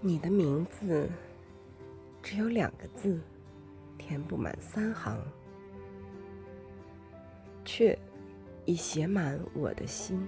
你的名字只有两个字填不满三行。却已写满我的心。